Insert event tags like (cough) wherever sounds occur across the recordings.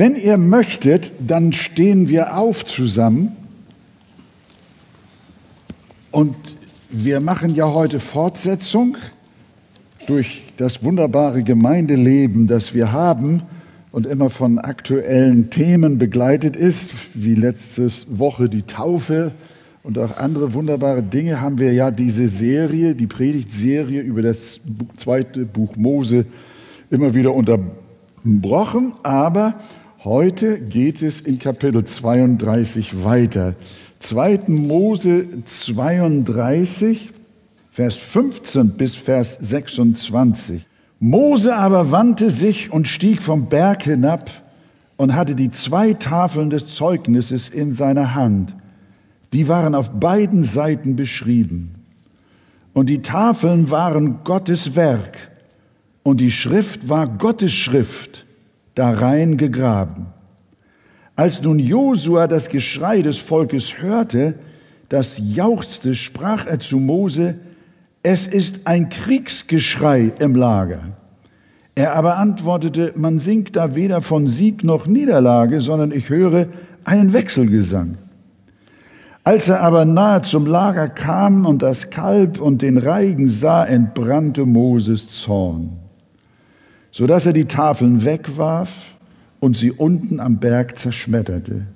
Wenn ihr möchtet, dann stehen wir auf zusammen und wir machen ja heute Fortsetzung durch das wunderbare Gemeindeleben, das wir haben und immer von aktuellen Themen begleitet ist, wie letzte Woche die Taufe und auch andere wunderbare Dinge, haben wir ja diese Serie, die Predigtserie über das zweite Buch Mose immer wieder unterbrochen. Aber heute geht es in Kapitel 32 weiter. 2. Mose 32, Vers 15 bis Vers 26. Mose aber wandte sich und stieg vom Berg hinab und hatte die zwei Tafeln des Zeugnisses in seiner Hand. Die waren auf beiden Seiten beschrieben. Und die Tafeln waren Gottes Werk und die Schrift war Gottes Schrift, darein gegraben. Als nun Josua das Geschrei des Volkes hörte, das jauchzte, sprach er zu Mose, es ist ein Kriegsgeschrei im Lager. Er aber antwortete, man singt da weder von Sieg noch Niederlage, sondern ich höre einen Wechselgesang. Als er aber nahe zum Lager kam und das Kalb und den Reigen sah, entbrannte Moses Zorn, so dass er die Tafeln wegwarf und sie unten am Berg zerschmetterte.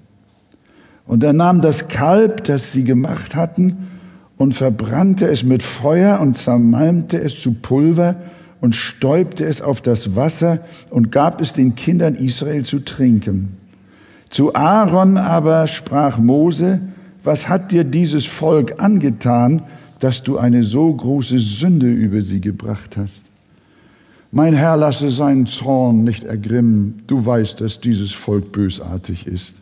Und er nahm das Kalb, das sie gemacht hatten, und verbrannte es mit Feuer und zermalmte es zu Pulver und stäubte es auf das Wasser und gab es den Kindern Israel zu trinken. Zu Aaron aber sprach Mose, was hat dir dieses Volk angetan, dass du eine so große Sünde über sie gebracht hast? Mein Herr lasse seinen Zorn nicht ergrimmen, du weißt, dass dieses Volk bösartig ist.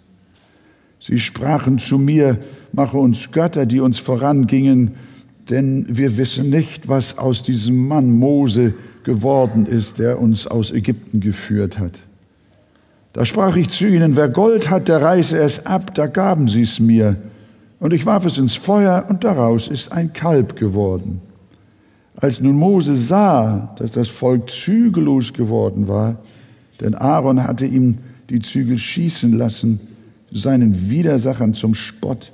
Sie sprachen zu mir, mache uns Götter, die uns vorangingen, denn wir wissen nicht, was aus diesem Mann Mose geworden ist, der uns aus Ägypten geführt hat. Da sprach ich zu ihnen, wer Gold hat, der reiße es ab, da gaben sie es mir. Und ich warf es ins Feuer, und daraus ist ein Kalb geworden. Als nun Mose sah, dass das Volk zügellos geworden war, denn Aaron hatte ihm die Zügel schießen lassen, seinen Widersachern zum Spott,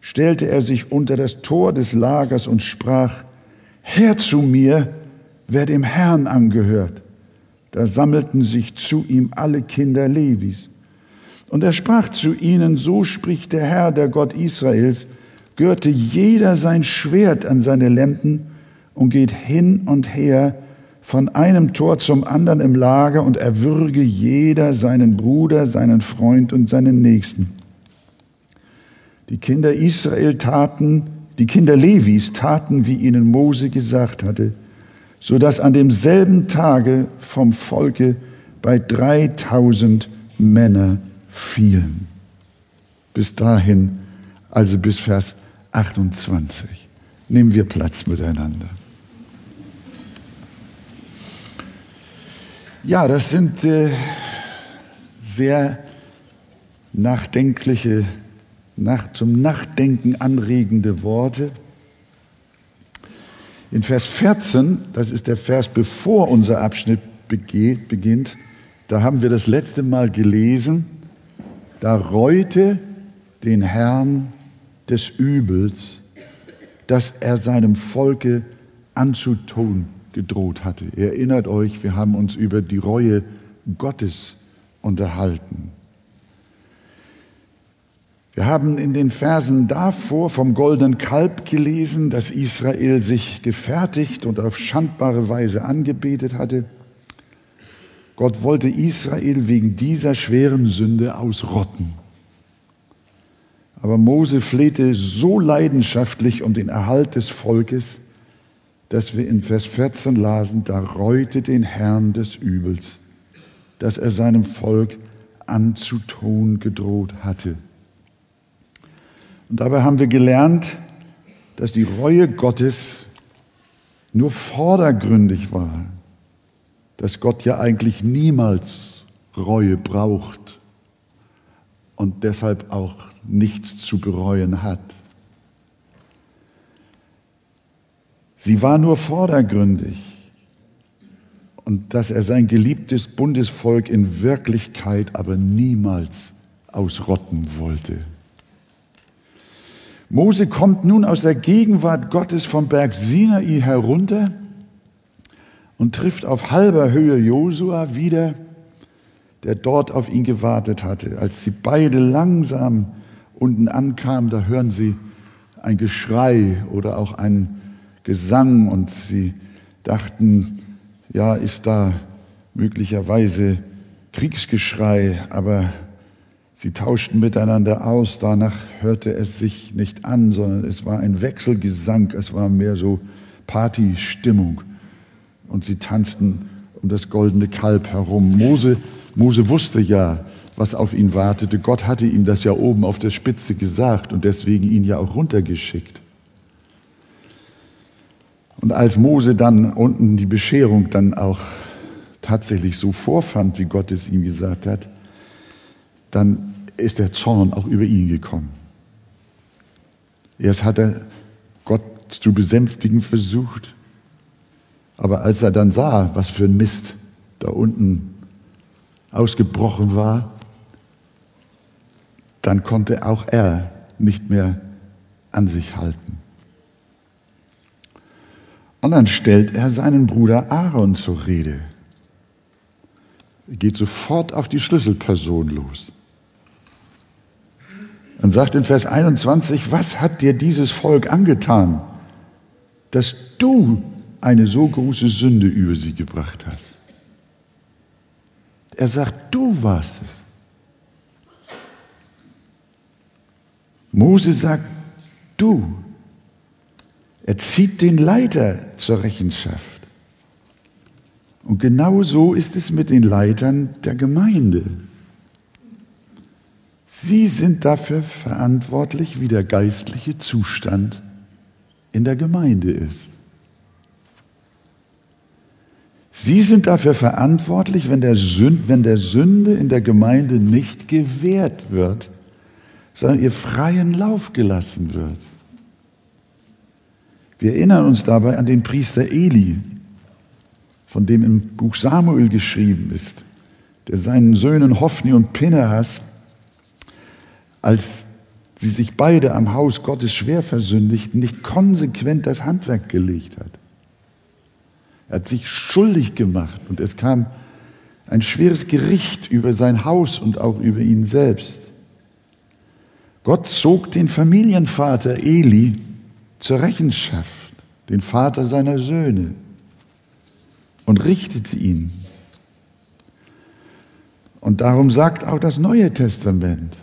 stellte er sich unter das Tor des Lagers und sprach, Herr zu mir, wer dem Herrn angehört. Da sammelten sich zu ihm alle Kinder Levis. Und er sprach zu ihnen, so spricht der Herr, der Gott Israels, gürte jeder sein Schwert an seine Lenden und geht hin und her von einem Tor zum anderen im Lager und erwürge jeder seinen Bruder, seinen Freund und seinen Nächsten. Die Kinder Israel taten, die Kinder Levis taten, wie ihnen Mose gesagt hatte, so dass an demselben Tage vom Volke bei 3000 Männer fielen. Bis dahin, also bis Vers 28. Nehmen wir Platz miteinander. Ja, das sind äh, sehr nachdenkliche, nach, zum Nachdenken anregende Worte. In Vers 14, das ist der Vers, bevor unser Abschnitt beginnt, da haben wir das letzte Mal gelesen, da reute den Herrn des Übels, das er seinem Volke anzutun gedroht hatte. Erinnert euch, wir haben uns über die Reue Gottes unterhalten. Wir haben in den Versen davor vom goldenen Kalb gelesen, das Israel sich gefertigt und auf schandbare Weise angebetet hatte. Gott wollte Israel wegen dieser schweren Sünde ausrotten. Aber Mose flehte so leidenschaftlich um den Erhalt des Volkes, dass wir in Vers 14 lasen, da reute den Herrn des Übels, das er seinem Volk anzutun gedroht hatte. Und dabei haben wir gelernt, dass die Reue Gottes nur vordergründig war, dass Gott ja eigentlich niemals Reue braucht und deshalb auch nichts zu bereuen hat. Sie war nur vordergründig. und dass er sein geliebtes Bundesvolk in Wirklichkeit aber niemals ausrotten wollte. Mose kommt nun aus der Gegenwart Gottes vom Berg Sinai herunter und trifft auf halber Höhe Josua wieder, der dort auf ihn gewartet hatte. Als sie beide langsam unten ankamen, da hören sie ein Geschrei oder auch ein Gesang und sie dachten, ja, ist da möglicherweise Kriegsgeschrei, aber sie tauschten miteinander aus. Danach hörte es sich nicht an, sondern es war ein Wechselgesang, es war mehr so Partystimmung. Und sie tanzten um das goldene Kalb herum. Mose, Mose wusste ja, was auf ihn wartete. Gott hatte ihm das ja oben auf der Spitze gesagt und deswegen ihn ja auch runtergeschickt. Und als Mose dann unten die Bescherung dann auch tatsächlich so vorfand, wie Gott es ihm gesagt hat, dann ist der Zorn auch über ihn gekommen. Erst hat er Gott zu besänftigen versucht, aber als er dann sah, was für ein Mist da unten ausgebrochen war, dann konnte auch er nicht mehr an sich halten. Und dann stellt er seinen Bruder Aaron zur Rede. Er geht sofort auf die Schlüsselperson los. Und sagt in Vers 21, was hat dir dieses Volk angetan, dass du eine so große Sünde über sie gebracht hast? Er sagt, du warst es. Mose sagt, du. Er zieht den Leiter zur Rechenschaft. Und genau so ist es mit den Leitern der Gemeinde. Sie sind dafür verantwortlich, wie der geistliche Zustand in der Gemeinde ist. Sie sind dafür verantwortlich, wenn der, Sünde, wenn der Sünde in der Gemeinde nicht gewährt wird, sondern ihr freien Lauf gelassen wird. Wir erinnern uns dabei an den Priester Eli, von dem im Buch Samuel geschrieben ist, der seinen Söhnen Hophni und Pinehas, als sie sich beide am Haus Gottes schwer versündigten, nicht konsequent das Handwerk gelegt hat. Er hat sich schuldig gemacht und es kam ein schweres Gericht über sein Haus und auch über ihn selbst. Gott zog den Familienvater Eli zur Rechenschaft, den Vater seiner Söhne, und richtete ihn. Und darum sagt auch das Neue Testament,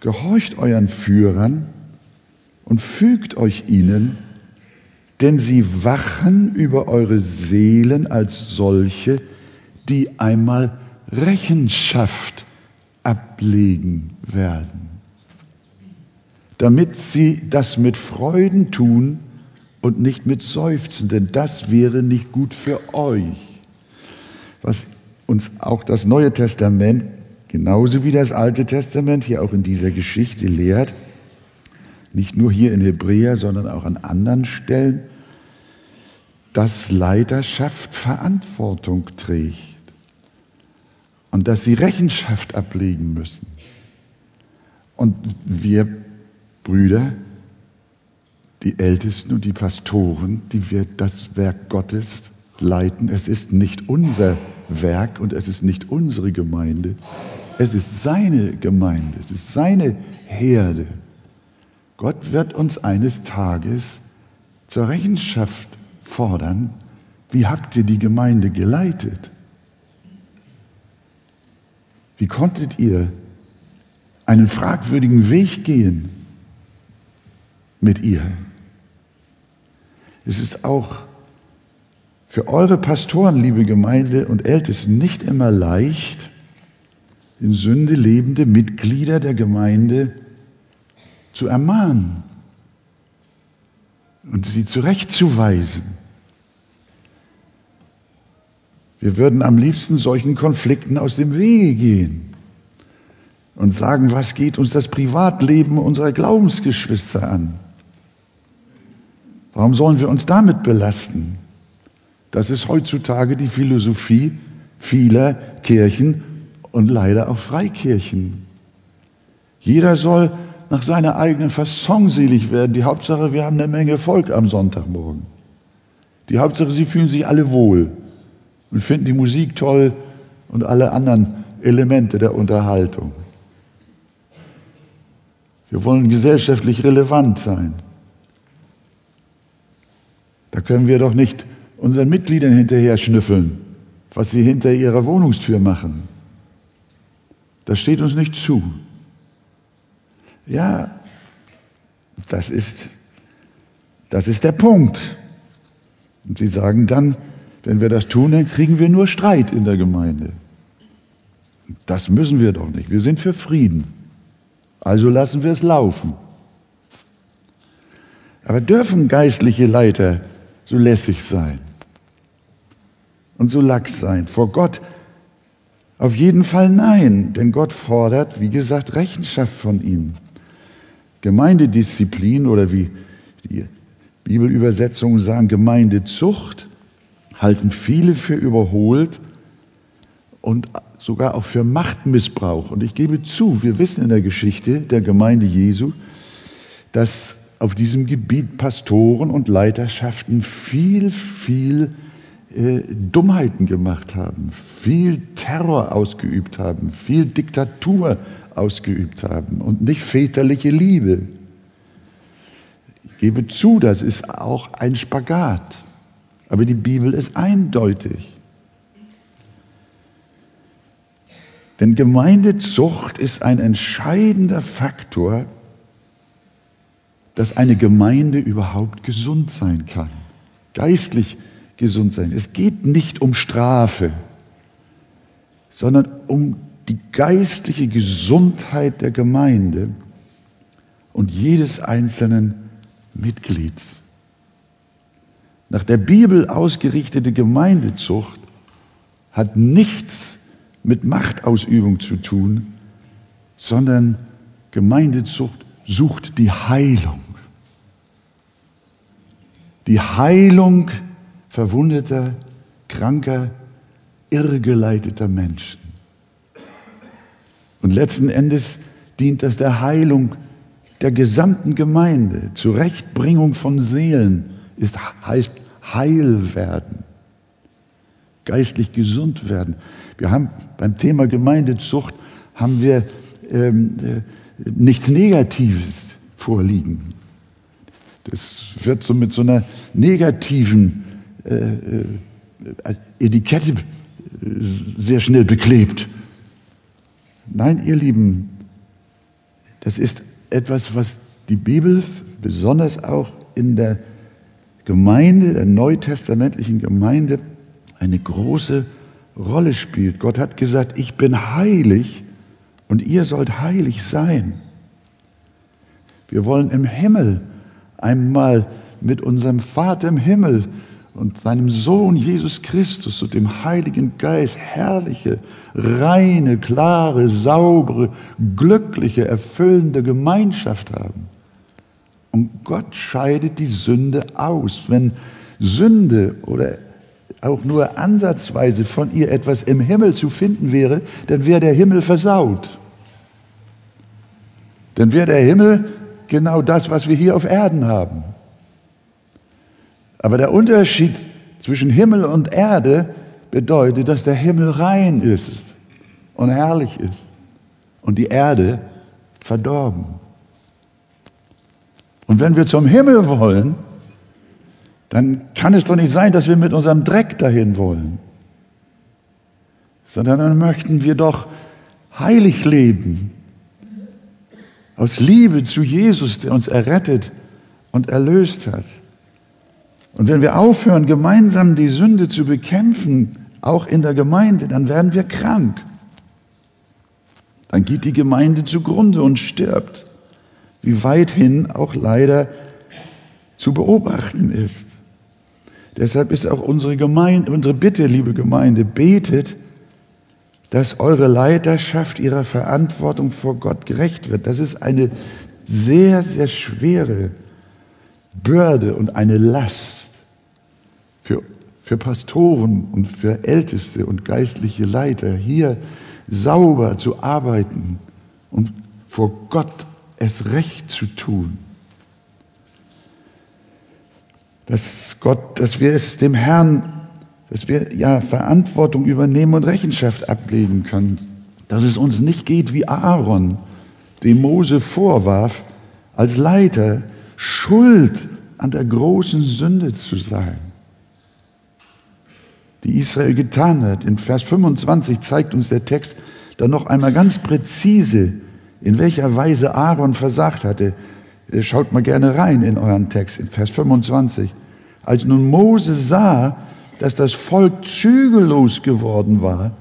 gehorcht euren Führern und fügt euch ihnen, denn sie wachen über eure Seelen als solche, die einmal Rechenschaft ablegen werden damit sie das mit Freuden tun und nicht mit Seufzen, denn das wäre nicht gut für euch. Was uns auch das Neue Testament, genauso wie das Alte Testament, hier auch in dieser Geschichte lehrt, nicht nur hier in Hebräer, sondern auch an anderen Stellen, dass Leiterschaft Verantwortung trägt und dass sie Rechenschaft ablegen müssen. Und wir Brüder, die Ältesten und die Pastoren, die wir das Werk Gottes leiten. Es ist nicht unser Werk und es ist nicht unsere Gemeinde. Es ist seine Gemeinde, es ist seine Herde. Gott wird uns eines Tages zur Rechenschaft fordern, wie habt ihr die Gemeinde geleitet? Wie konntet ihr einen fragwürdigen Weg gehen? Mit ihr. Es ist auch für eure Pastoren, liebe Gemeinde und Ältesten, nicht immer leicht, in Sünde lebende Mitglieder der Gemeinde zu ermahnen und sie zurechtzuweisen. Wir würden am liebsten solchen Konflikten aus dem Wege gehen und sagen, was geht uns das Privatleben unserer Glaubensgeschwister an? Warum sollen wir uns damit belasten? Das ist heutzutage die Philosophie vieler Kirchen und leider auch Freikirchen. Jeder soll nach seiner eigenen Fasson selig werden. Die Hauptsache, wir haben eine Menge Volk am Sonntagmorgen. Die Hauptsache, sie fühlen sich alle wohl und finden die Musik toll und alle anderen Elemente der Unterhaltung. Wir wollen gesellschaftlich relevant sein. Da können wir doch nicht unseren Mitgliedern hinterher schnüffeln, was sie hinter ihrer Wohnungstür machen. Das steht uns nicht zu. Ja, das ist, das ist der Punkt. Und sie sagen dann, wenn wir das tun, dann kriegen wir nur Streit in der Gemeinde. Das müssen wir doch nicht. Wir sind für Frieden. Also lassen wir es laufen. Aber dürfen geistliche Leiter so lässig sein und so lax sein? Vor Gott auf jeden Fall nein, denn Gott fordert, wie gesagt, Rechenschaft von ihnen. Gemeindedisziplin oder wie die Bibelübersetzungen sagen, Gemeindezucht halten viele für überholt und sogar auch für Machtmissbrauch. Und ich gebe zu, wir wissen in der Geschichte der Gemeinde Jesu, dass auf diesem Gebiet Pastoren und Leiterschaften viel, viel äh, Dummheiten gemacht haben, viel Terror ausgeübt haben, viel Diktatur ausgeübt haben und nicht väterliche Liebe. Ich gebe zu, das ist auch ein Spagat. Aber die Bibel ist eindeutig. Denn Gemeindezucht ist ein entscheidender Faktor, dass eine Gemeinde überhaupt gesund sein kann, geistlich gesund sein. Es geht nicht um Strafe, sondern um die geistliche Gesundheit der Gemeinde und jedes einzelnen Mitglieds. Nach der Bibel ausgerichtete Gemeindezucht hat nichts mit Machtausübung zu tun, sondern Gemeindezucht sucht die Heilung. Die Heilung verwundeter, kranker, irrgeleiteter Menschen. Und letzten Endes dient das der Heilung der gesamten Gemeinde, zur Rechtbringung von Seelen, ist, heißt heil werden, geistlich gesund werden. Wir haben beim Thema Gemeindezucht haben wir ähm, äh, nichts Negatives vorliegen. Das wird so mit so einer negativen äh, äh, Etikette äh, sehr schnell beklebt. Nein, ihr Lieben, das ist etwas, was die Bibel besonders auch in der Gemeinde, der neutestamentlichen Gemeinde, eine große Rolle spielt. Gott hat gesagt, ich bin heilig und ihr sollt heilig sein. Wir wollen im Himmel einmal mit unserem Vater im Himmel und seinem Sohn Jesus Christus und dem Heiligen Geist herrliche, reine, klare, saubere, glückliche, erfüllende Gemeinschaft haben. Und Gott scheidet die Sünde aus. Wenn Sünde oder auch nur ansatzweise von ihr etwas im Himmel zu finden wäre, dann wäre der Himmel versaut. Dann wäre der Himmel genau das, was wir hier auf Erden haben. Aber der Unterschied zwischen Himmel und Erde bedeutet, dass der Himmel rein ist und herrlich ist und die Erde verdorben. Und wenn wir zum Himmel wollen, dann kann es doch nicht sein, dass wir mit unserem Dreck dahin wollen, sondern dann möchten wir doch heilig leben, aus Liebe zu Jesus, der uns errettet und erlöst hat. Und wenn wir aufhören, gemeinsam die Sünde zu bekämpfen, auch in der Gemeinde, dann werden wir krank. Dann geht die Gemeinde zugrunde und stirbt wie weithin auch leider zu beobachten ist. Deshalb ist auch unsere, Gemeinde, unsere Bitte, liebe Gemeinde, betet, dass eure Leiterschaft ihrer Verantwortung vor Gott gerecht wird. Das ist eine sehr, sehr schwere Bürde und eine Last für, für Pastoren und für Älteste und geistliche Leiter, hier sauber zu arbeiten und vor Gott es recht zu tun. Dass Gott, dass wir es dem Herrn, dass wir ja Verantwortung übernehmen und Rechenschaft ablegen können. Dass es uns nicht geht wie Aaron, dem Mose vorwarf, als Leiter schuld an der großen Sünde zu sein, die Israel getan hat. In Vers 25 zeigt uns der Text dann noch einmal ganz präzise, in welcher Weise Aaron versagt hatte. Äh, schaut mal gerne rein in euren Text, in Vers 25. Als nun Mose sah, dass das Volk zügellos geworden war,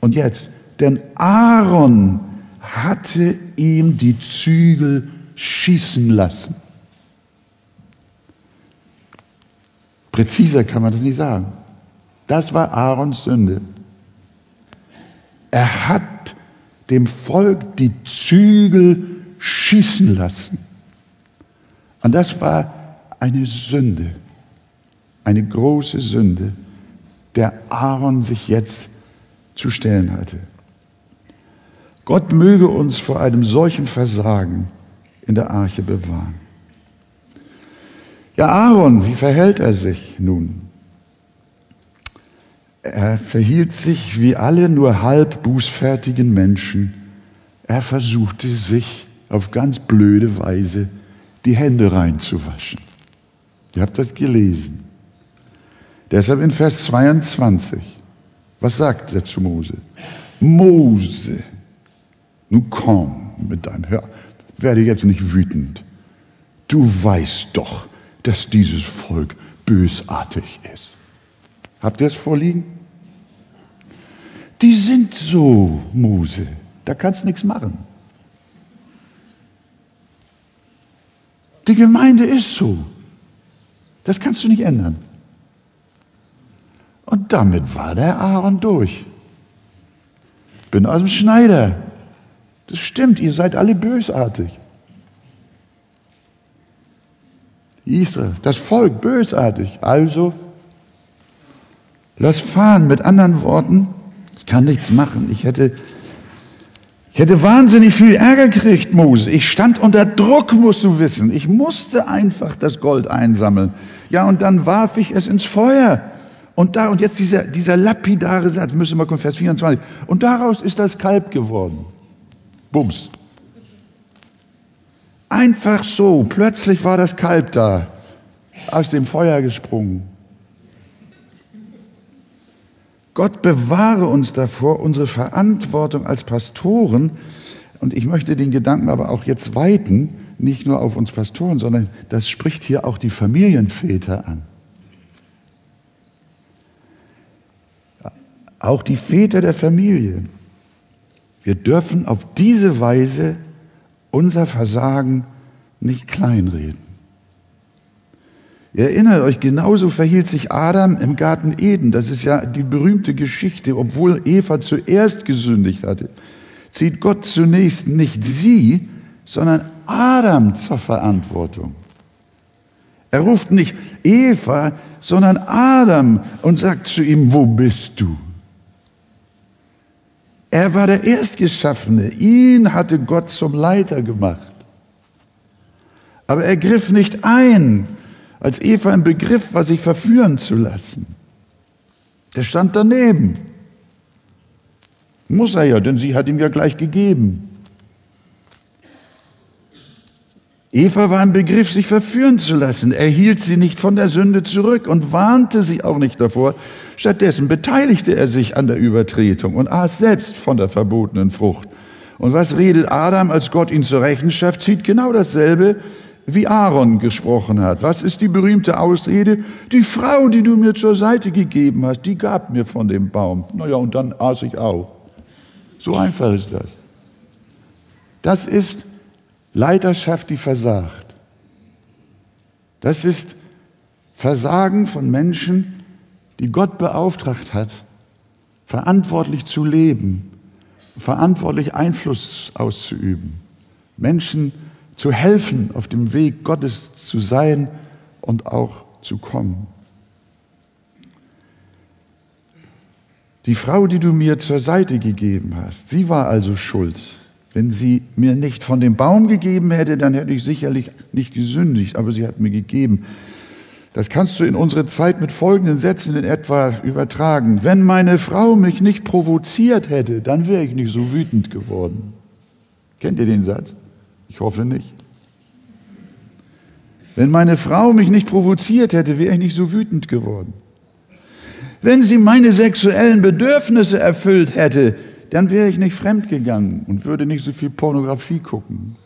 und jetzt, denn Aaron hatte ihm die Zügel schießen lassen. Präziser kann man das nicht sagen. Das war Aarons Sünde. Er hat dem Volk die Zügel schießen lassen. Und das war eine Sünde, eine große Sünde, der Aaron sich jetzt zu stellen hatte. Gott möge uns vor einem solchen Versagen in der Arche bewahren. Ja, Aaron, wie verhält er sich nun? Er verhielt sich wie alle nur halb bußfertigen Menschen. Er versuchte sich auf ganz blöde Weise die Hände reinzuwaschen. Ihr habt das gelesen. Deshalb in Vers 22. Was sagt er zu Mose? Mose, nun komm mit deinem Hör, werde jetzt nicht wütend. Du weißt doch, dass dieses Volk bösartig ist. Habt ihr es vorliegen? Die sind so, Mose. Da kannst du nichts machen. Die Gemeinde ist so. Das kannst du nicht ändern. Und damit war der Aaron durch. Bin aus dem Schneider. Das stimmt, ihr seid alle bösartig. Israel, das Volk bösartig. Also, lass fahren. Mit anderen Worten, ich kann nichts machen. Ich hätte, ich hätte wahnsinnig viel Ärger gekriegt, Mose. Ich stand unter Druck, musst du wissen. Ich musste einfach das Gold einsammeln. Ja, und dann warf ich es ins Feuer. Und da, und jetzt dieser, dieser lapidare Satz, müssen wir kommen, Vers 24. Und daraus ist das Kalb geworden. Bums. Einfach so, plötzlich war das Kalb da, aus dem Feuer gesprungen. Gott bewahre uns davor, unsere Verantwortung als Pastoren, und ich möchte den Gedanken aber auch jetzt weiten, nicht nur auf uns Pastoren, sondern das spricht hier auch die Familienväter an. Auch die Väter der Familie. Wir dürfen auf diese Weise unser Versagen nicht kleinreden. Ihr erinnert euch, genauso verhielt sich Adam im Garten Eden. Das ist ja die berühmte Geschichte. Obwohl Eva zuerst gesündigt hatte, zieht Gott zunächst nicht sie, sondern Adam zur Verantwortung. Er ruft nicht Eva, sondern Adam und sagt zu ihm, wo bist du? Er war der Erstgeschaffene. Ihn hatte Gott zum Leiter gemacht. Aber er griff nicht ein, als Eva im Begriff war, sich verführen zu lassen. Der stand daneben. Muss er ja, denn sie hat ihm ja gleich gegeben. Eva war im Begriff, sich verführen zu lassen. Er hielt sie nicht von der Sünde zurück und warnte sie auch nicht davor. Stattdessen beteiligte er sich an der Übertretung und aß selbst von der verbotenen Frucht. Und was redet Adam, als Gott ihn zur Rechenschaft zieht? Genau dasselbe, wie Aaron gesprochen hat. Was ist die berühmte Ausrede? Die Frau, die du mir zur Seite gegeben hast, die gab mir von dem Baum. Naja, und dann aß ich auch. So einfach ist das. Das ist Leiterschaft, die versagt. Das ist Versagen von Menschen, die Gott beauftragt hat, verantwortlich zu leben, verantwortlich Einfluss auszuüben, Menschen zu helfen, auf dem Weg Gottes zu sein und auch zu kommen. Die Frau, die du mir zur Seite gegeben hast, sie war also schuld. Wenn sie mir nicht von dem Baum gegeben hätte, dann hätte ich sicherlich nicht gesündigt, aber sie hat mir gegeben. Das kannst du in unsere Zeit mit folgenden Sätzen in etwa übertragen. Wenn meine Frau mich nicht provoziert hätte, dann wäre ich nicht so wütend geworden. Kennt ihr den Satz? Ich hoffe nicht. Wenn meine Frau mich nicht provoziert hätte, wäre ich nicht so wütend geworden. Wenn sie meine sexuellen Bedürfnisse erfüllt hätte, dann wäre ich nicht fremd gegangen und würde nicht so viel Pornografie gucken.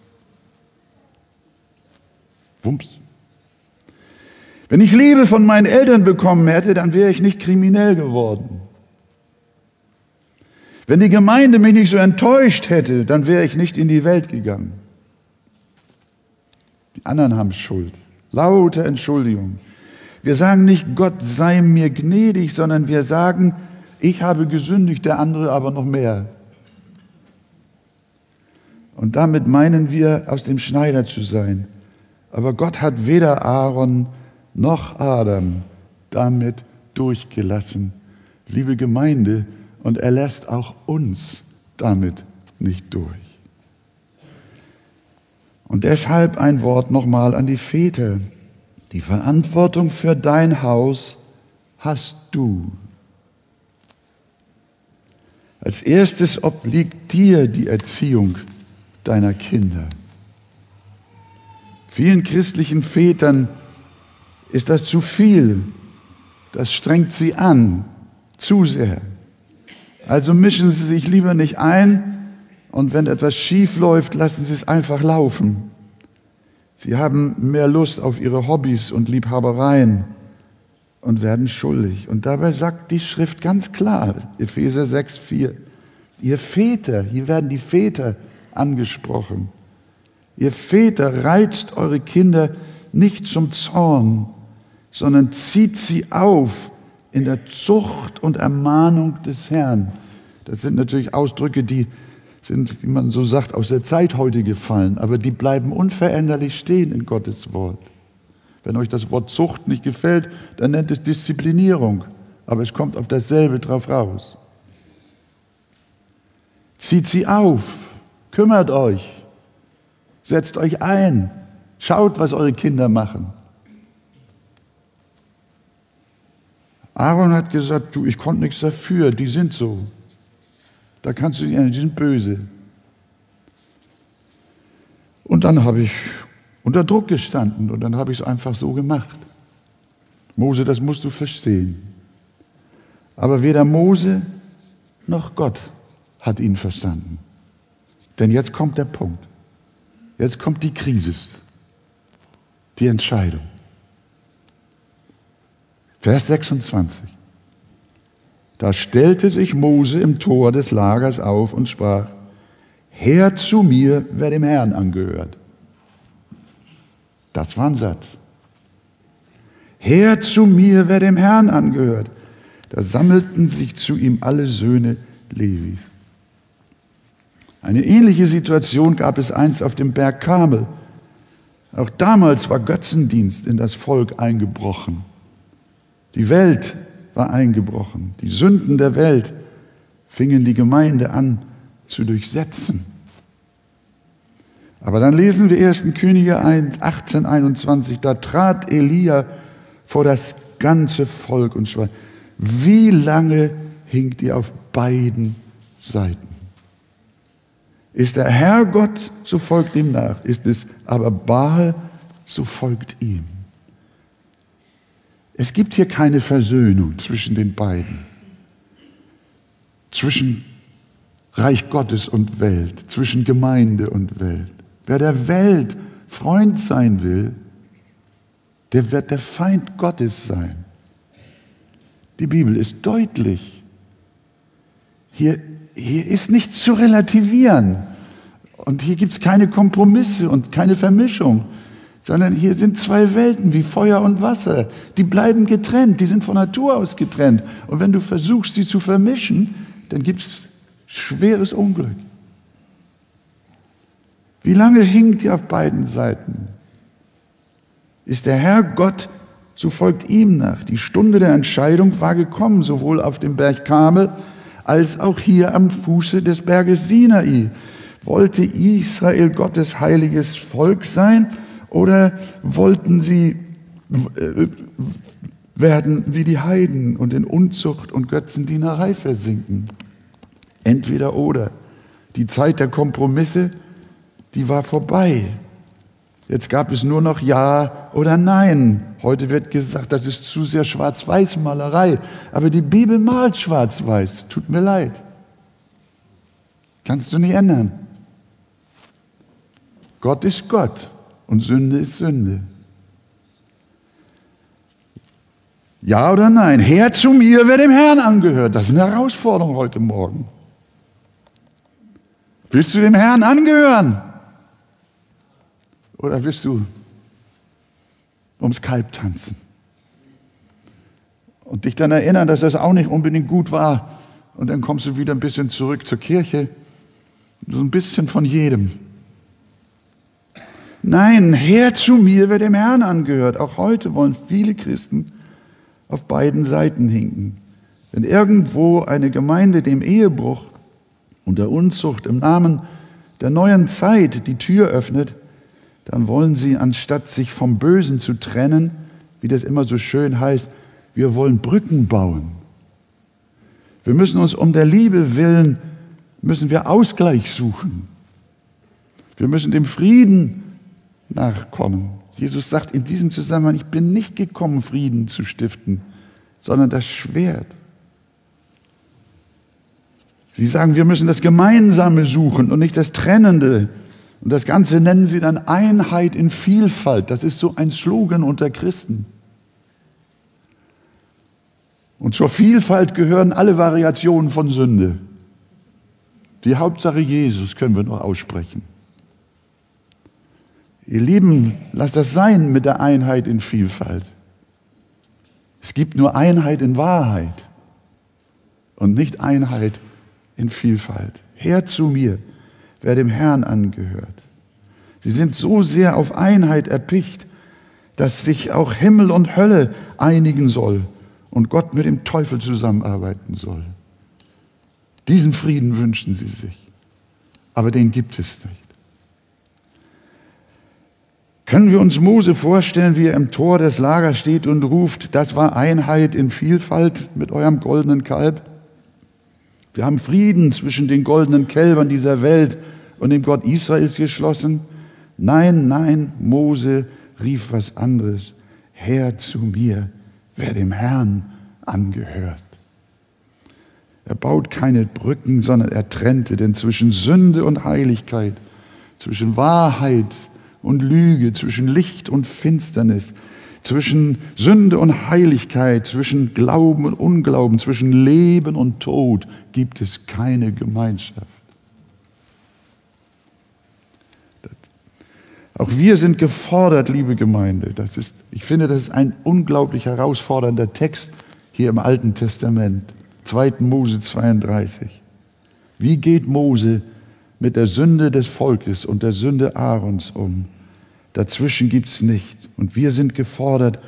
Wumps. Wenn ich Liebe von meinen Eltern bekommen hätte, dann wäre ich nicht kriminell geworden. Wenn die Gemeinde mich nicht so enttäuscht hätte, dann wäre ich nicht in die Welt gegangen. Die anderen haben Schuld. Laute Entschuldigung. Wir sagen nicht, Gott sei mir gnädig, sondern wir sagen, ich habe gesündigt, der andere aber noch mehr. Und damit meinen wir, aus dem Schneider zu sein. Aber Gott hat weder Aaron noch Adam damit durchgelassen. Liebe Gemeinde, und er lässt auch uns damit nicht durch. Und deshalb ein Wort nochmal an die Väter. Die Verantwortung für dein Haus hast du. Als erstes obliegt dir die Erziehung deiner Kinder. Vielen christlichen Vätern ist das zu viel. Das strengt sie an, zu sehr. Also mischen Sie sich lieber nicht ein und wenn etwas schief läuft, lassen Sie es einfach laufen. Sie haben mehr Lust auf ihre Hobbys und Liebhabereien und werden schuldig. Und dabei sagt die Schrift ganz klar, Epheser 6, 4, ihr Väter, hier werden die Väter angesprochen, ihr Väter reizt eure Kinder nicht zum Zorn, sondern zieht sie auf in der Zucht und Ermahnung des Herrn. Das sind natürlich Ausdrücke, die sind, wie man so sagt, aus der Zeit heute gefallen, aber die bleiben unveränderlich stehen in Gottes Wort. Wenn euch das Wort Zucht nicht gefällt, dann nennt es Disziplinierung, aber es kommt auf dasselbe drauf raus. Zieht sie auf, kümmert euch, setzt euch ein, schaut, was eure Kinder machen. Aaron hat gesagt, du, ich konnte nichts dafür, die sind so. Da kannst du nicht, die sind böse. Und dann habe ich unter Druck gestanden und dann habe ich es einfach so gemacht. Mose, das musst du verstehen. Aber weder Mose noch Gott hat ihn verstanden. Denn jetzt kommt der Punkt. Jetzt kommt die Krise, die Entscheidung. Vers 26. Da stellte sich Mose im Tor des Lagers auf und sprach, Herr zu mir, wer dem Herrn angehört. Das war ein Satz. Herr zu mir, wer dem Herrn angehört. Da sammelten sich zu ihm alle Söhne Levis. Eine ähnliche Situation gab es einst auf dem Berg Kamel. Auch damals war Götzendienst in das Volk eingebrochen. Die Welt war eingebrochen. Die Sünden der Welt fingen die Gemeinde an zu durchsetzen. Aber dann lesen wir 1. Könige 18, 21, da trat Elia vor das ganze Volk und sprach, wie lange hinkt ihr auf beiden Seiten? Ist der Herr Gott, so folgt ihm nach. Ist es aber Baal, so folgt ihm. Es gibt hier keine Versöhnung zwischen den beiden. Zwischen Reich Gottes und Welt, zwischen Gemeinde und Welt. Wer der Welt Freund sein will, der wird der Feind Gottes sein. Die Bibel ist deutlich. Hier, hier ist nichts zu relativieren. Und hier gibt es keine Kompromisse und keine Vermischung sondern hier sind zwei Welten wie Feuer und Wasser. Die bleiben getrennt, die sind von Natur aus getrennt. Und wenn du versuchst, sie zu vermischen, dann gibt es schweres Unglück. Wie lange hinkt ihr auf beiden Seiten? Ist der Herr Gott, so folgt ihm nach. Die Stunde der Entscheidung war gekommen, sowohl auf dem Berg Kamel als auch hier am Fuße des Berges Sinai. Wollte Israel Gottes heiliges Volk sein oder wollten sie äh, werden wie die Heiden und in Unzucht und Götzendienerei versinken? Entweder oder. Die Zeit der Kompromisse, die war vorbei. Jetzt gab es nur noch Ja oder Nein. Heute wird gesagt, das ist zu sehr Schwarz-Weiß-Malerei. Aber die Bibel malt Schwarz-Weiß. Tut mir leid. Kannst du nicht ändern. Gott ist Gott und Sünde ist Sünde. Ja oder nein? Herr zu mir, wer dem Herrn angehört. Das ist eine Herausforderung heute Morgen. Willst du dem Herrn angehören? Oder willst du ums Kalb tanzen? Und dich dann erinnern, dass das auch nicht unbedingt gut war. Und dann kommst du wieder ein bisschen zurück zur Kirche. So ein bisschen von jedem. Nein, her zu mir, wer dem Herrn angehört. Auch heute wollen viele Christen auf beiden Seiten hinken. Wenn irgendwo eine Gemeinde dem Ehebruch und der Unzucht im Namen der neuen Zeit die Tür öffnet, dann wollen sie, anstatt sich vom Bösen zu trennen, wie das immer so schön heißt, wir wollen Brücken bauen. Wir müssen uns um der Liebe willen, müssen wir Ausgleich suchen. Wir müssen dem Frieden nachkommen. Jesus sagt in diesem Zusammenhang, ich bin nicht gekommen, Frieden zu stiften, sondern das Schwert. Sie sagen, wir müssen das Gemeinsame suchen und nicht das Trennende. Und das Ganze nennen sie dann Einheit in Vielfalt. Das ist so ein Slogan unter Christen. Und zur Vielfalt gehören alle Variationen von Sünde. Die Hauptsache Jesus können wir noch aussprechen. Ihr Lieben, lasst das sein mit der Einheit in Vielfalt. Es gibt nur Einheit in Wahrheit und nicht Einheit in Vielfalt. Herr zu mir wer dem Herrn angehört. Sie sind so sehr auf Einheit erpicht, dass sich auch Himmel und Hölle einigen soll und Gott mit dem Teufel zusammenarbeiten soll. Diesen Frieden wünschen sie sich, aber den gibt es nicht. Können wir uns Mose vorstellen, wie er im Tor des Lagers steht und ruft, das war Einheit in Vielfalt mit eurem goldenen Kalb? Wir haben Frieden zwischen den goldenen Kälbern dieser Welt und dem Gott Israels geschlossen. Nein, nein, Mose rief was anderes. Herr zu mir, wer dem Herrn angehört. Er baut keine Brücken, sondern er trennte, denn zwischen Sünde und Heiligkeit, zwischen Wahrheit und Lüge, zwischen Licht und Finsternis, zwischen Sünde und Heiligkeit, zwischen Glauben und Unglauben, zwischen Leben und Tod gibt es keine Gemeinschaft. Auch wir sind gefordert, liebe Gemeinde. Das ist, ich finde, das ist ein unglaublich herausfordernder Text hier im Alten Testament, 2. Mose 32. Wie geht Mose mit der Sünde des Volkes und der Sünde Aarons um? Dazwischen gibt es nicht. Und wir sind gefordert,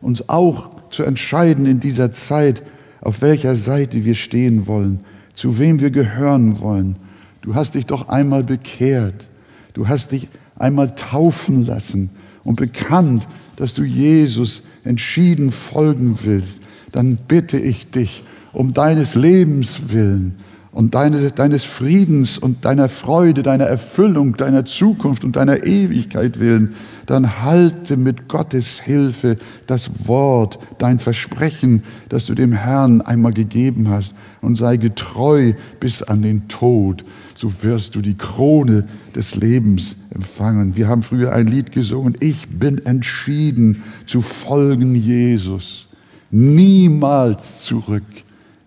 uns auch zu entscheiden in dieser Zeit, auf welcher Seite wir stehen wollen, zu wem wir gehören wollen. Du hast dich doch einmal bekehrt. Du hast dich einmal taufen lassen und bekannt, dass du Jesus entschieden folgen willst. Dann bitte ich dich um deines Lebens willen und deines, deines Friedens und deiner Freude, deiner Erfüllung, deiner Zukunft und deiner Ewigkeit willen, dann halte mit Gottes Hilfe das Wort, dein Versprechen, das du dem Herrn einmal gegeben hast und sei getreu bis an den Tod. So wirst du die Krone des Lebens empfangen. Wir haben früher ein Lied gesungen, ich bin entschieden zu folgen Jesus. Niemals zurück,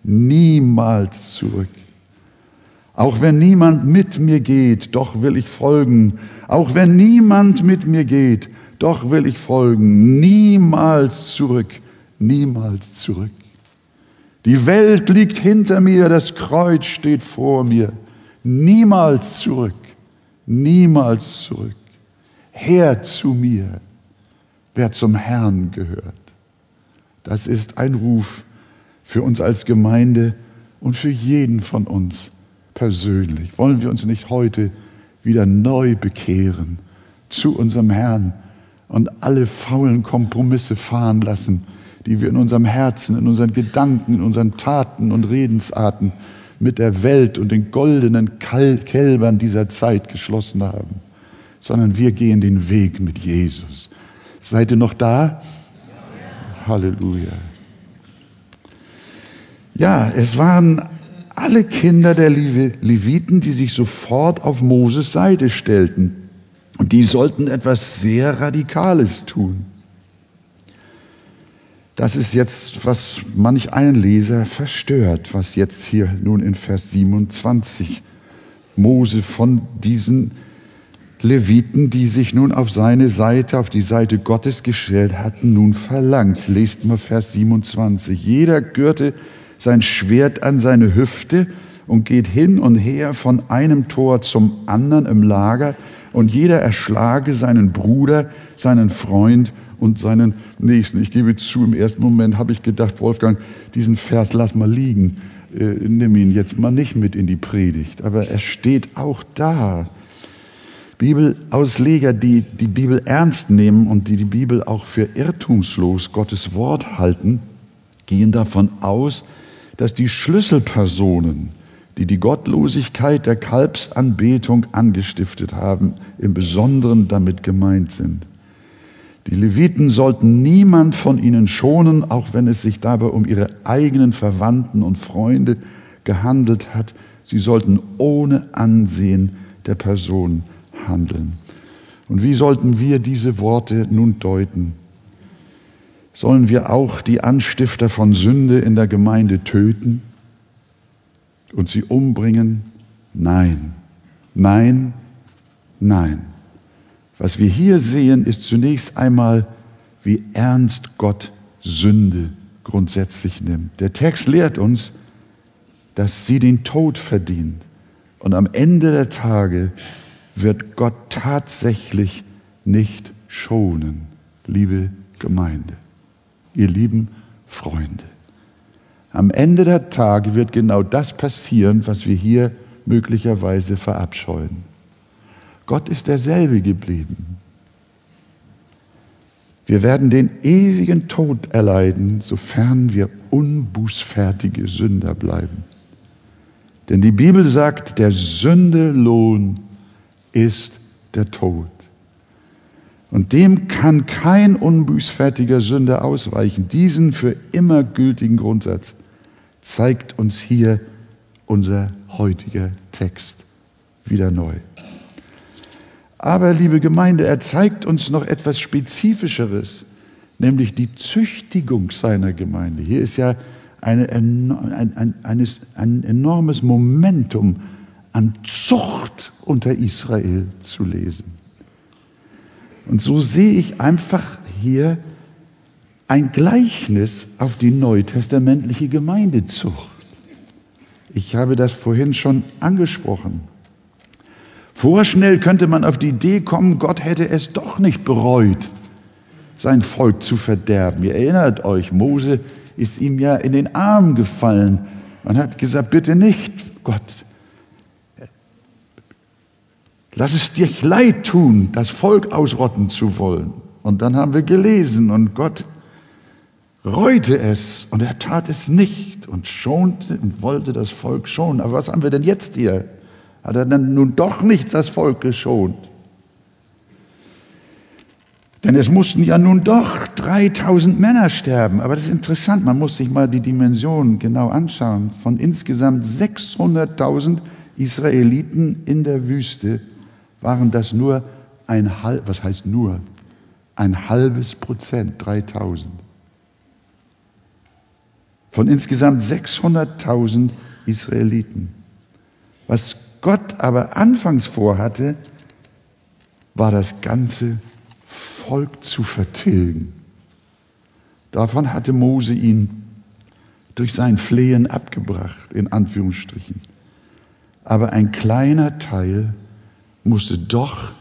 niemals zurück. Auch wenn niemand mit mir geht, doch will ich folgen. Auch wenn niemand mit mir geht, doch will ich folgen. Niemals zurück, niemals zurück. Die Welt liegt hinter mir, das Kreuz steht vor mir. Niemals zurück, niemals zurück. Her zu mir, wer zum Herrn gehört. Das ist ein Ruf für uns als Gemeinde und für jeden von uns persönlich. Wollen wir uns nicht heute wieder neu bekehren zu unserem Herrn und alle faulen Kompromisse fahren lassen, die wir in unserem Herzen, in unseren Gedanken, in unseren Taten und Redensarten mit der Welt und den goldenen Kälbern dieser Zeit geschlossen haben, sondern wir gehen den Weg mit Jesus. Seid ihr noch da? Ja. Halleluja. Ja, es waren alle Kinder der Leviten, die sich sofort auf Moses Seite stellten. Und die sollten etwas sehr Radikales tun. Das ist jetzt, was manch einen Leser verstört, was jetzt hier nun in Vers 27 Mose von diesen Leviten, die sich nun auf seine Seite, auf die Seite Gottes gestellt hatten, nun verlangt. Lest mal Vers 27. Jeder gürte sein Schwert an seine Hüfte und geht hin und her von einem Tor zum anderen im Lager und jeder erschlage seinen Bruder, seinen Freund und seinen Nächsten. Ich gebe zu, im ersten Moment habe ich gedacht, Wolfgang, diesen Vers lass mal liegen, äh, nimm ihn jetzt mal nicht mit in die Predigt. Aber er steht auch da. Bibelausleger, die die Bibel ernst nehmen und die die Bibel auch für irrtumslos Gottes Wort halten, gehen davon aus, dass die Schlüsselpersonen, die die Gottlosigkeit der Kalbsanbetung angestiftet haben, im Besonderen damit gemeint sind. Die Leviten sollten niemand von ihnen schonen, auch wenn es sich dabei um ihre eigenen Verwandten und Freunde gehandelt hat. Sie sollten ohne Ansehen der Person handeln. Und wie sollten wir diese Worte nun deuten? Sollen wir auch die Anstifter von Sünde in der Gemeinde töten und sie umbringen? Nein, nein, nein. Was wir hier sehen, ist zunächst einmal, wie ernst Gott Sünde grundsätzlich nimmt. Der Text lehrt uns, dass sie den Tod verdient. Und am Ende der Tage wird Gott tatsächlich nicht schonen, liebe Gemeinde, ihr lieben Freunde. Am Ende der Tage wird genau das passieren, was wir hier möglicherweise verabscheuen. Gott ist derselbe geblieben. Wir werden den ewigen Tod erleiden, sofern wir unbußfertige Sünder bleiben. Denn die Bibel sagt, der Sünde Lohn ist der Tod. Und dem kann kein unbußfertiger Sünder ausweichen. Diesen für immer gültigen Grundsatz zeigt uns hier unser heutiger Text wieder neu. Aber, liebe Gemeinde, er zeigt uns noch etwas Spezifischeres, nämlich die Züchtigung seiner Gemeinde. Hier ist ja eine, ein, ein, eines, ein enormes Momentum an Zucht unter Israel zu lesen. Und so sehe ich einfach hier ein Gleichnis auf die neutestamentliche Gemeindezucht. Ich habe das vorhin schon angesprochen. Vorschnell könnte man auf die Idee kommen, Gott hätte es doch nicht bereut, sein Volk zu verderben. Ihr erinnert euch, Mose ist ihm ja in den Arm gefallen und hat gesagt, bitte nicht, Gott, lass es dir leid tun, das Volk ausrotten zu wollen. Und dann haben wir gelesen und Gott reute es und er tat es nicht und schonte und wollte das Volk schonen. Aber was haben wir denn jetzt hier? Hat er dann nun doch nicht das Volk geschont? Denn es mussten ja nun doch 3000 Männer sterben. Aber das ist interessant, man muss sich mal die Dimensionen genau anschauen. Von insgesamt 600.000 Israeliten in der Wüste waren das nur ein halb, was heißt nur? Ein halbes Prozent, 3000. Von insgesamt 600.000 Israeliten. Was Gott aber anfangs vorhatte, war das ganze Volk zu vertilgen. Davon hatte Mose ihn durch sein Flehen abgebracht, in Anführungsstrichen. Aber ein kleiner Teil musste doch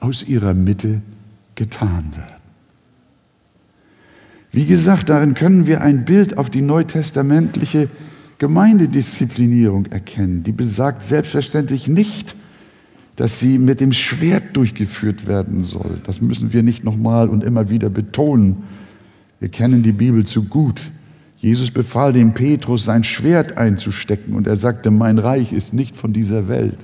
aus ihrer Mitte getan werden. Wie gesagt, darin können wir ein Bild auf die neutestamentliche Gemeindedisziplinierung erkennen. Die besagt selbstverständlich nicht, dass sie mit dem Schwert durchgeführt werden soll. Das müssen wir nicht nochmal und immer wieder betonen. Wir kennen die Bibel zu gut. Jesus befahl dem Petrus, sein Schwert einzustecken und er sagte, mein Reich ist nicht von dieser Welt.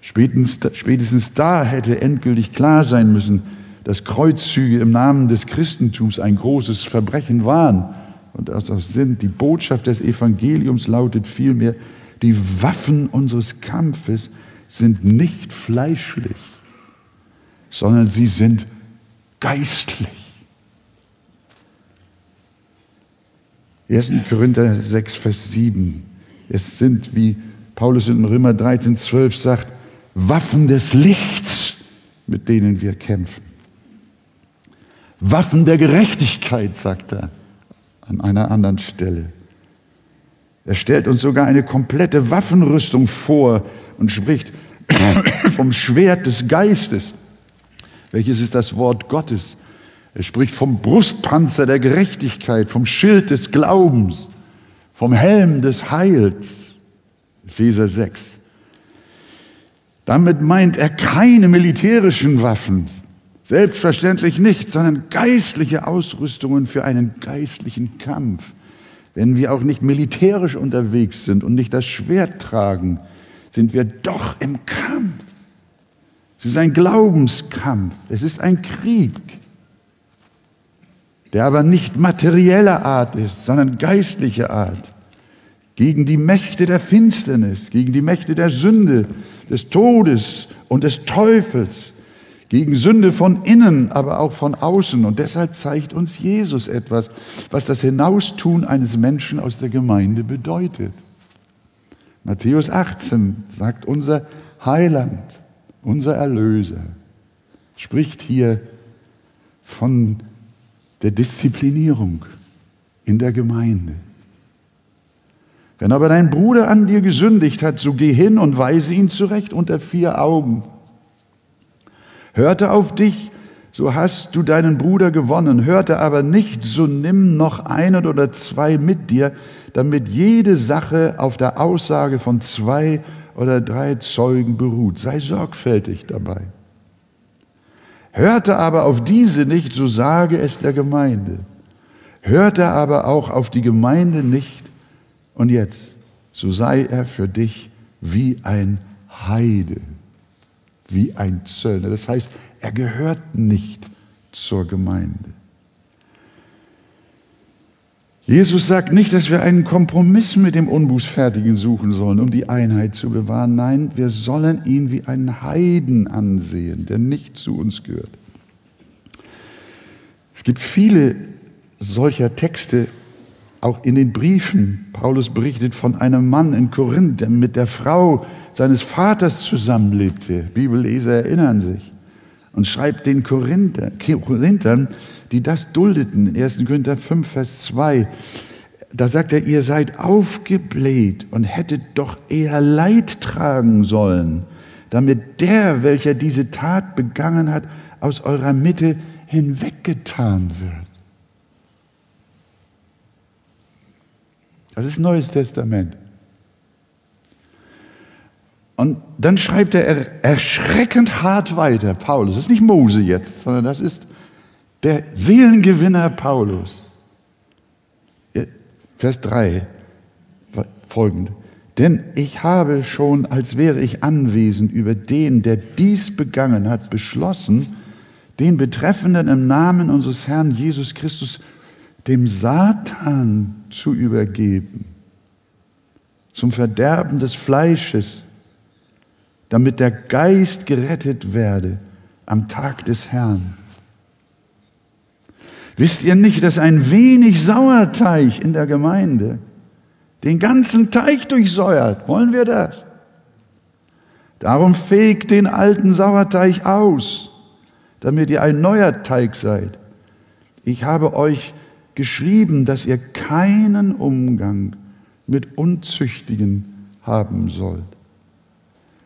Spätestens, spätestens da hätte endgültig klar sein müssen, dass Kreuzzüge im Namen des Christentums ein großes Verbrechen waren und das auch sind. Die Botschaft des Evangeliums lautet vielmehr, die Waffen unseres Kampfes sind nicht fleischlich, sondern sie sind geistlich. 1. Korinther 6, Vers 7. Es sind, wie Paulus in Römer 13, 12 sagt, Waffen des Lichts, mit denen wir kämpfen. Waffen der Gerechtigkeit, sagt er an einer anderen Stelle. Er stellt uns sogar eine komplette Waffenrüstung vor und spricht (coughs) vom Schwert des Geistes, welches ist das Wort Gottes. Er spricht vom Brustpanzer der Gerechtigkeit, vom Schild des Glaubens, vom Helm des Heils. Epheser 6. Damit meint er keine militärischen Waffen, selbstverständlich nicht, sondern geistliche Ausrüstungen für einen geistlichen Kampf. Wenn wir auch nicht militärisch unterwegs sind und nicht das Schwert tragen, sind wir doch im Kampf. Es ist ein Glaubenskampf, es ist ein Krieg der aber nicht materieller Art ist, sondern geistlicher Art, gegen die Mächte der Finsternis, gegen die Mächte der Sünde, des Todes und des Teufels, gegen Sünde von innen, aber auch von außen. Und deshalb zeigt uns Jesus etwas, was das Hinaustun eines Menschen aus der Gemeinde bedeutet. Matthäus 18 sagt unser Heiland, unser Erlöser, spricht hier von der Disziplinierung in der Gemeinde. Wenn aber dein Bruder an dir gesündigt hat, so geh hin und weise ihn zurecht unter vier Augen. Hörte auf dich, so hast du deinen Bruder gewonnen. Hörte aber nicht, so nimm noch einen oder zwei mit dir, damit jede Sache auf der Aussage von zwei oder drei Zeugen beruht. Sei sorgfältig dabei. Hörte aber auf diese nicht, so sage es der Gemeinde. Hörte aber auch auf die Gemeinde nicht, und jetzt, so sei er für dich wie ein Heide, wie ein Zöllner. Das heißt, er gehört nicht zur Gemeinde. Jesus sagt nicht, dass wir einen Kompromiss mit dem Unbußfertigen suchen sollen, um die Einheit zu bewahren. Nein, wir sollen ihn wie einen Heiden ansehen, der nicht zu uns gehört. Es gibt viele solcher Texte auch in den Briefen. Paulus berichtet von einem Mann in Korinth, der mit der Frau seines Vaters zusammenlebte. Bibelleser erinnern sich. Und schreibt den Korinther, Korinthern, die das duldeten, 1. Korinther 5, Vers 2, da sagt er, ihr seid aufgebläht und hättet doch eher Leid tragen sollen, damit der, welcher diese Tat begangen hat, aus eurer Mitte hinweggetan wird. Das ist Neues Testament. Und dann schreibt er erschreckend hart weiter, Paulus. Das ist nicht Mose jetzt, sondern das ist der Seelengewinner Paulus. Vers 3 folgend. Denn ich habe schon, als wäre ich anwesend über den, der dies begangen hat, beschlossen, den Betreffenden im Namen unseres Herrn Jesus Christus dem Satan zu übergeben, zum Verderben des Fleisches, damit der Geist gerettet werde am Tag des Herrn. Wisst ihr nicht, dass ein wenig Sauerteig in der Gemeinde den ganzen Teich durchsäuert? Wollen wir das? Darum fegt den alten Sauerteig aus, damit ihr ein neuer Teig seid. Ich habe euch geschrieben, dass ihr keinen Umgang mit Unzüchtigen haben sollt.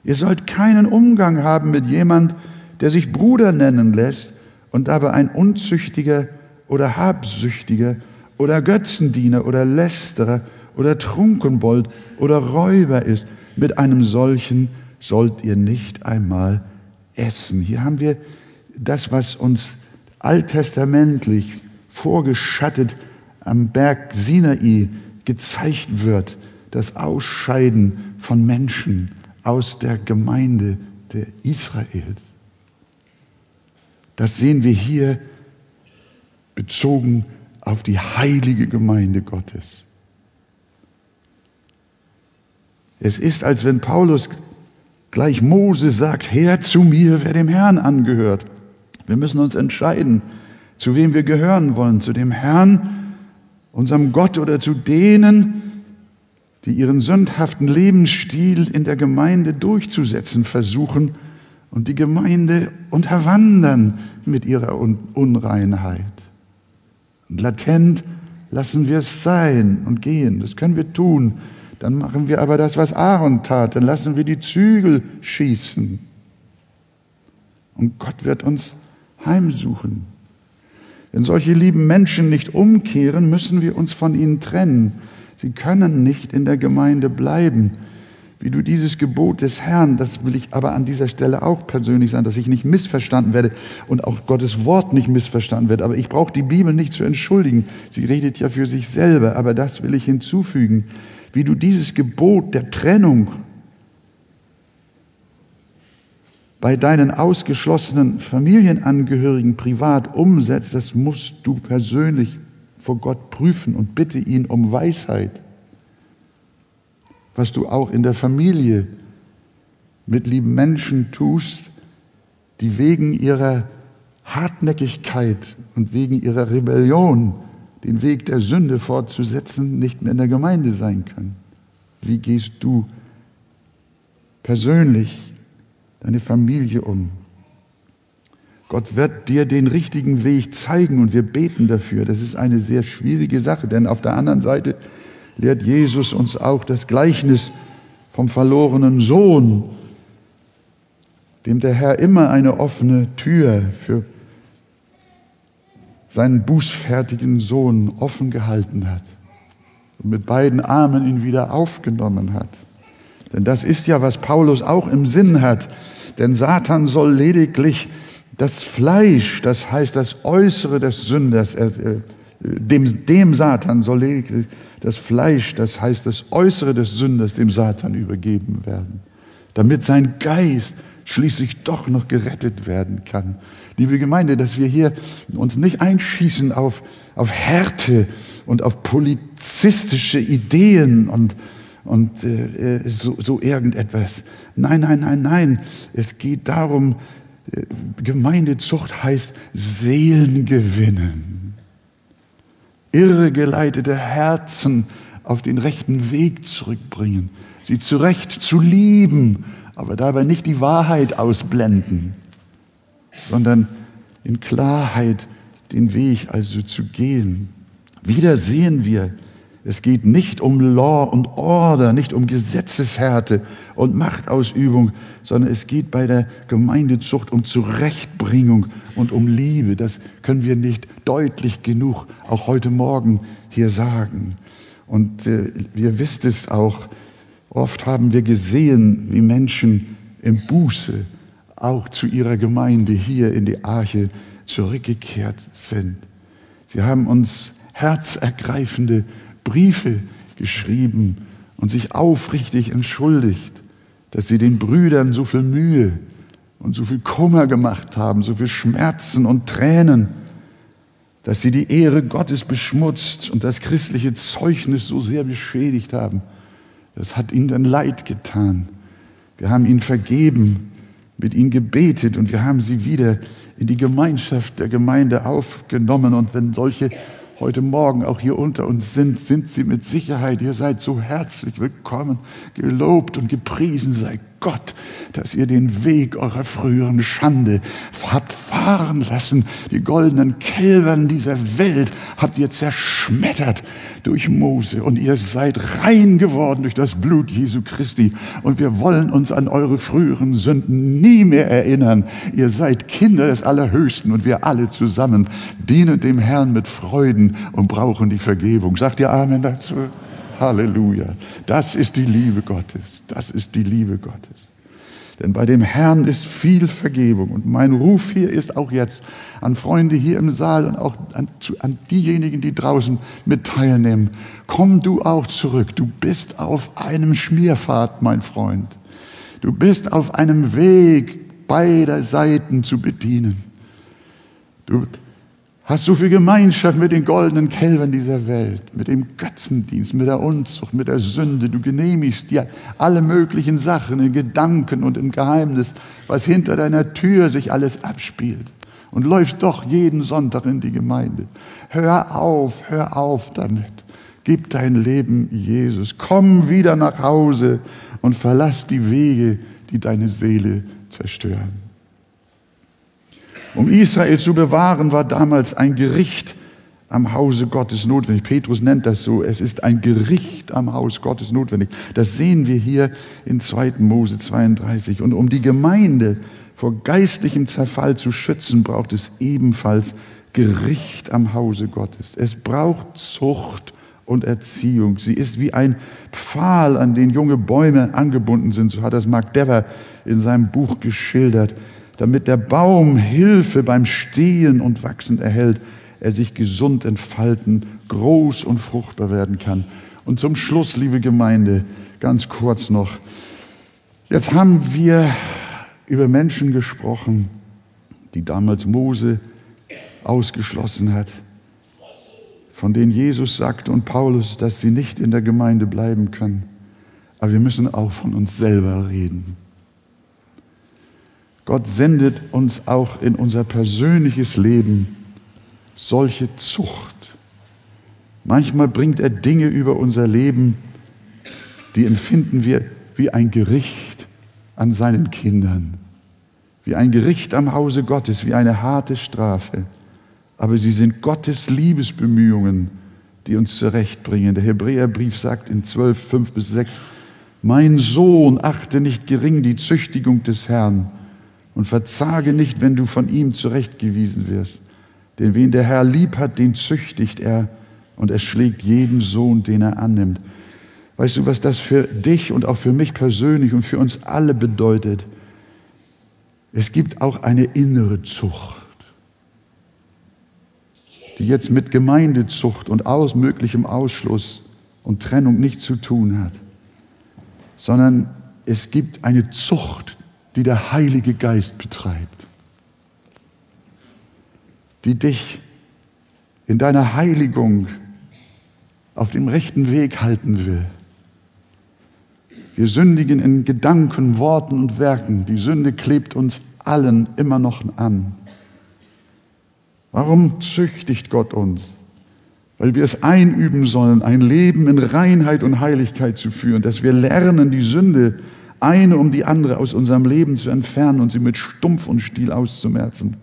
Ihr sollt keinen Umgang haben mit jemand, der sich Bruder nennen lässt und aber ein Unzüchtiger oder Habsüchtiger oder Götzendiener oder Lästerer oder Trunkenbold oder Räuber ist, mit einem solchen sollt ihr nicht einmal essen. Hier haben wir das, was uns alttestamentlich vorgeschattet am Berg Sinai gezeigt wird, das Ausscheiden von Menschen aus der Gemeinde der Israels. Das sehen wir hier bezogen auf die heilige Gemeinde Gottes. Es ist, als wenn Paulus gleich Mose sagt, Herr zu mir, wer dem Herrn angehört. Wir müssen uns entscheiden, zu wem wir gehören wollen, zu dem Herrn, unserem Gott oder zu denen, die ihren sündhaften Lebensstil in der Gemeinde durchzusetzen versuchen und die Gemeinde unterwandern mit ihrer Unreinheit. Und latent lassen wir es sein und gehen. Das können wir tun. Dann machen wir aber das, was Aaron tat. Dann lassen wir die Zügel schießen. Und Gott wird uns heimsuchen. Wenn solche lieben Menschen nicht umkehren, müssen wir uns von ihnen trennen. Sie können nicht in der Gemeinde bleiben. Wie du dieses Gebot des Herrn, das will ich aber an dieser Stelle auch persönlich sein, dass ich nicht missverstanden werde und auch Gottes Wort nicht missverstanden wird. Aber ich brauche die Bibel nicht zu entschuldigen. Sie redet ja für sich selber, aber das will ich hinzufügen. Wie du dieses Gebot der Trennung bei deinen ausgeschlossenen Familienangehörigen privat umsetzt, das musst du persönlich vor Gott prüfen und bitte ihn um Weisheit. Was du auch in der Familie mit lieben Menschen tust, die wegen ihrer Hartnäckigkeit und wegen ihrer Rebellion den Weg der Sünde fortzusetzen, nicht mehr in der Gemeinde sein können. Wie gehst du persönlich deine Familie um? Gott wird dir den richtigen Weg zeigen und wir beten dafür. Das ist eine sehr schwierige Sache, denn auf der anderen Seite lehrt Jesus uns auch das Gleichnis vom verlorenen Sohn, dem der Herr immer eine offene Tür für seinen bußfertigen Sohn offen gehalten hat und mit beiden Armen ihn wieder aufgenommen hat. Denn das ist ja, was Paulus auch im Sinn hat. Denn Satan soll lediglich das Fleisch, das heißt das Äußere des Sünders, äh, dem, dem Satan soll lediglich das Fleisch, das heißt das Äußere des Sünders, dem Satan übergeben werden, damit sein Geist schließlich doch noch gerettet werden kann. Liebe Gemeinde, dass wir hier uns nicht einschießen auf, auf Härte und auf polizistische Ideen und, und äh, so, so irgendetwas. Nein, nein, nein, nein. Es geht darum, Gemeindezucht heißt Seelen gewinnen, irregeleitete Herzen auf den rechten Weg zurückbringen, sie zurecht zu lieben, aber dabei nicht die Wahrheit ausblenden, sondern in Klarheit den Weg also zu gehen. Wieder sehen wir, es geht nicht um Law und Order, nicht um Gesetzeshärte und Machtausübung, sondern es geht bei der Gemeindezucht um Zurechtbringung und um Liebe. Das können wir nicht deutlich genug auch heute Morgen hier sagen. Und äh, ihr wisst es auch, oft haben wir gesehen, wie Menschen im Buße auch zu ihrer Gemeinde hier in die Arche zurückgekehrt sind. Sie haben uns herzergreifende Briefe geschrieben und sich aufrichtig entschuldigt, dass sie den Brüdern so viel Mühe und so viel Kummer gemacht haben, so viel Schmerzen und Tränen, dass sie die Ehre Gottes beschmutzt und das christliche Zeugnis so sehr beschädigt haben. Das hat ihnen dann leid getan. Wir haben ihnen vergeben, mit ihnen gebetet und wir haben sie wieder in die Gemeinschaft der Gemeinde aufgenommen. Und wenn solche heute Morgen auch hier unter uns sind, sind sie mit Sicherheit. Ihr seid so herzlich willkommen, gelobt und gepriesen sei Gott, dass ihr den Weg eurer früheren Schande habt fahren lassen. Die goldenen Kälbern dieser Welt habt ihr zerschmettert durch Mose und ihr seid rein geworden durch das Blut Jesu Christi. Und wir wollen uns an eure früheren Sünden nie mehr erinnern. Ihr seid Kinder des Allerhöchsten und wir alle zusammen dienen dem Herrn mit Freuden und brauchen die Vergebung. Sagt ihr Amen dazu? Halleluja. Das ist die Liebe Gottes. Das ist die Liebe Gottes. Denn bei dem Herrn ist viel Vergebung. Und mein Ruf hier ist auch jetzt an Freunde hier im Saal und auch an, an, diejenigen, die draußen mit teilnehmen. Komm du auch zurück. Du bist auf einem Schmierpfad, mein Freund. Du bist auf einem Weg, beider Seiten zu bedienen. Du hast so viel Gemeinschaft mit den goldenen Kälbern dieser Welt, mit dem Götzendienst, mit der Unzucht, mit der Sünde. Du genehmigst dir alle möglichen Sachen in Gedanken und im Geheimnis, was hinter deiner Tür sich alles abspielt. Und läufst doch jeden Sonntag in die Gemeinde. Hör auf, hör auf damit. Gib dein Leben Jesus. Komm wieder nach Hause und verlass die Wege, die deine Seele zerstören. Um Israel zu bewahren, war damals ein Gericht am Hause Gottes notwendig. Petrus nennt das so. Es ist ein Gericht am Haus Gottes notwendig. Das sehen wir hier in 2. Mose 32. Und um die Gemeinde vor geistlichem Zerfall zu schützen, braucht es ebenfalls Gericht am Hause Gottes. Es braucht Zucht und Erziehung. Sie ist wie ein Pfahl, an den junge Bäume angebunden sind. So hat das Mark Dever in seinem Buch geschildert damit der Baum Hilfe beim Stehen und Wachsen erhält, er sich gesund entfalten, groß und fruchtbar werden kann. Und zum Schluss, liebe Gemeinde, ganz kurz noch. Jetzt haben wir über Menschen gesprochen, die damals Mose ausgeschlossen hat, von denen Jesus sagte und Paulus, dass sie nicht in der Gemeinde bleiben können. Aber wir müssen auch von uns selber reden. Gott sendet uns auch in unser persönliches Leben solche Zucht. Manchmal bringt er Dinge über unser Leben, die empfinden wir wie ein Gericht an seinen Kindern, wie ein Gericht am Hause Gottes, wie eine harte Strafe. Aber sie sind Gottes Liebesbemühungen, die uns zurechtbringen. Der Hebräerbrief sagt in 12, 5 bis 6, mein Sohn, achte nicht gering die Züchtigung des Herrn, und verzage nicht, wenn du von ihm zurechtgewiesen wirst. Denn wen der Herr lieb hat, den züchtigt er und er schlägt jeden Sohn, den er annimmt. Weißt du, was das für dich und auch für mich persönlich und für uns alle bedeutet? Es gibt auch eine innere Zucht, die jetzt mit Gemeindezucht und aus möglichem Ausschluss und Trennung nichts zu tun hat, sondern es gibt eine Zucht, die der Heilige Geist betreibt, die dich in deiner Heiligung auf dem rechten Weg halten will. Wir sündigen in Gedanken, Worten und Werken. Die Sünde klebt uns allen immer noch an. Warum züchtigt Gott uns? Weil wir es einüben sollen, ein Leben in Reinheit und Heiligkeit zu führen, dass wir lernen, die Sünde eine um die andere aus unserem Leben zu entfernen und sie mit Stumpf und Stiel auszumerzen.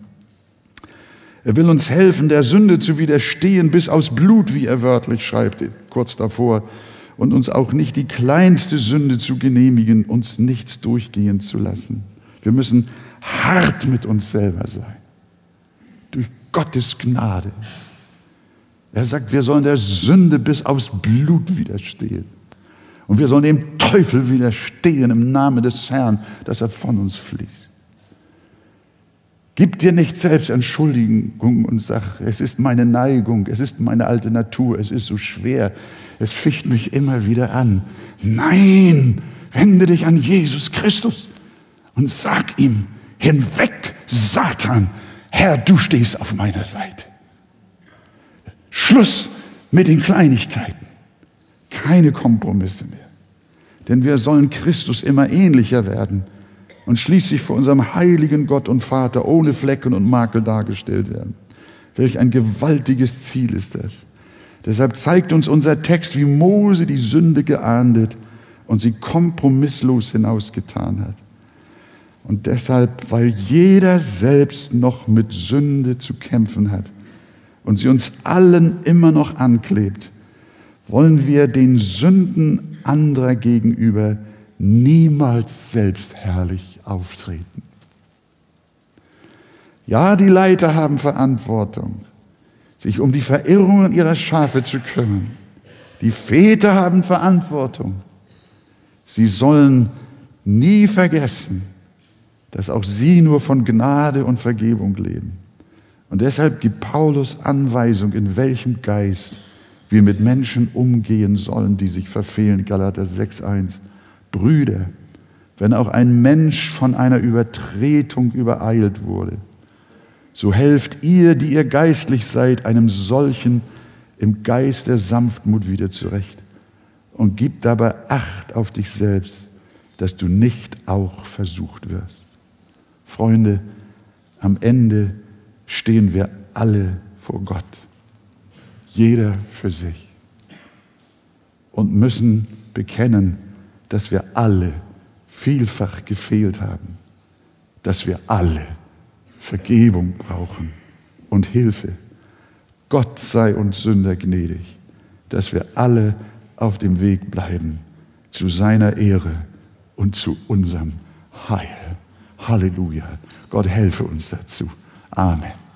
Er will uns helfen, der Sünde zu widerstehen, bis aus Blut, wie er wörtlich schreibt, kurz davor, und uns auch nicht die kleinste Sünde zu genehmigen, uns nichts durchgehen zu lassen. Wir müssen hart mit uns selber sein, durch Gottes Gnade. Er sagt, wir sollen der Sünde bis aufs Blut widerstehen. Und wir sollen dem Teufel widerstehen im Namen des Herrn, dass er von uns fließt. Gib dir nicht selbst Entschuldigung und sag, es ist meine Neigung, es ist meine alte Natur, es ist so schwer, es ficht mich immer wieder an. Nein, wende dich an Jesus Christus und sag ihm, hinweg, Satan, Herr, du stehst auf meiner Seite. Schluss mit den Kleinigkeiten, keine Kompromisse mehr. Denn wir sollen Christus immer ähnlicher werden und schließlich vor unserem heiligen Gott und Vater ohne Flecken und Makel dargestellt werden. Welch ein gewaltiges Ziel ist das. Deshalb zeigt uns unser Text, wie Mose die Sünde geahndet und sie kompromisslos hinausgetan hat. Und deshalb, weil jeder selbst noch mit Sünde zu kämpfen hat und sie uns allen immer noch anklebt, wollen wir den Sünden anderer gegenüber niemals selbstherrlich auftreten. Ja, die Leiter haben Verantwortung, sich um die Verirrungen ihrer Schafe zu kümmern. Die Väter haben Verantwortung. Sie sollen nie vergessen, dass auch sie nur von Gnade und Vergebung leben. Und deshalb gibt Paulus Anweisung, in welchem Geist wir mit Menschen umgehen sollen, die sich verfehlen. Galater 6.1. Brüder, wenn auch ein Mensch von einer Übertretung übereilt wurde, so helft ihr, die ihr geistlich seid, einem solchen im Geist der Sanftmut wieder zurecht und gib dabei Acht auf dich selbst, dass du nicht auch versucht wirst. Freunde, am Ende stehen wir alle vor Gott, jeder für sich und müssen bekennen, dass wir alle vielfach gefehlt haben, dass wir alle Vergebung brauchen und Hilfe. Gott sei uns Sünder gnädig, dass wir alle auf dem Weg bleiben zu seiner Ehre und zu unserem Heil. Halleluja. Gott helfe uns dazu. Amen.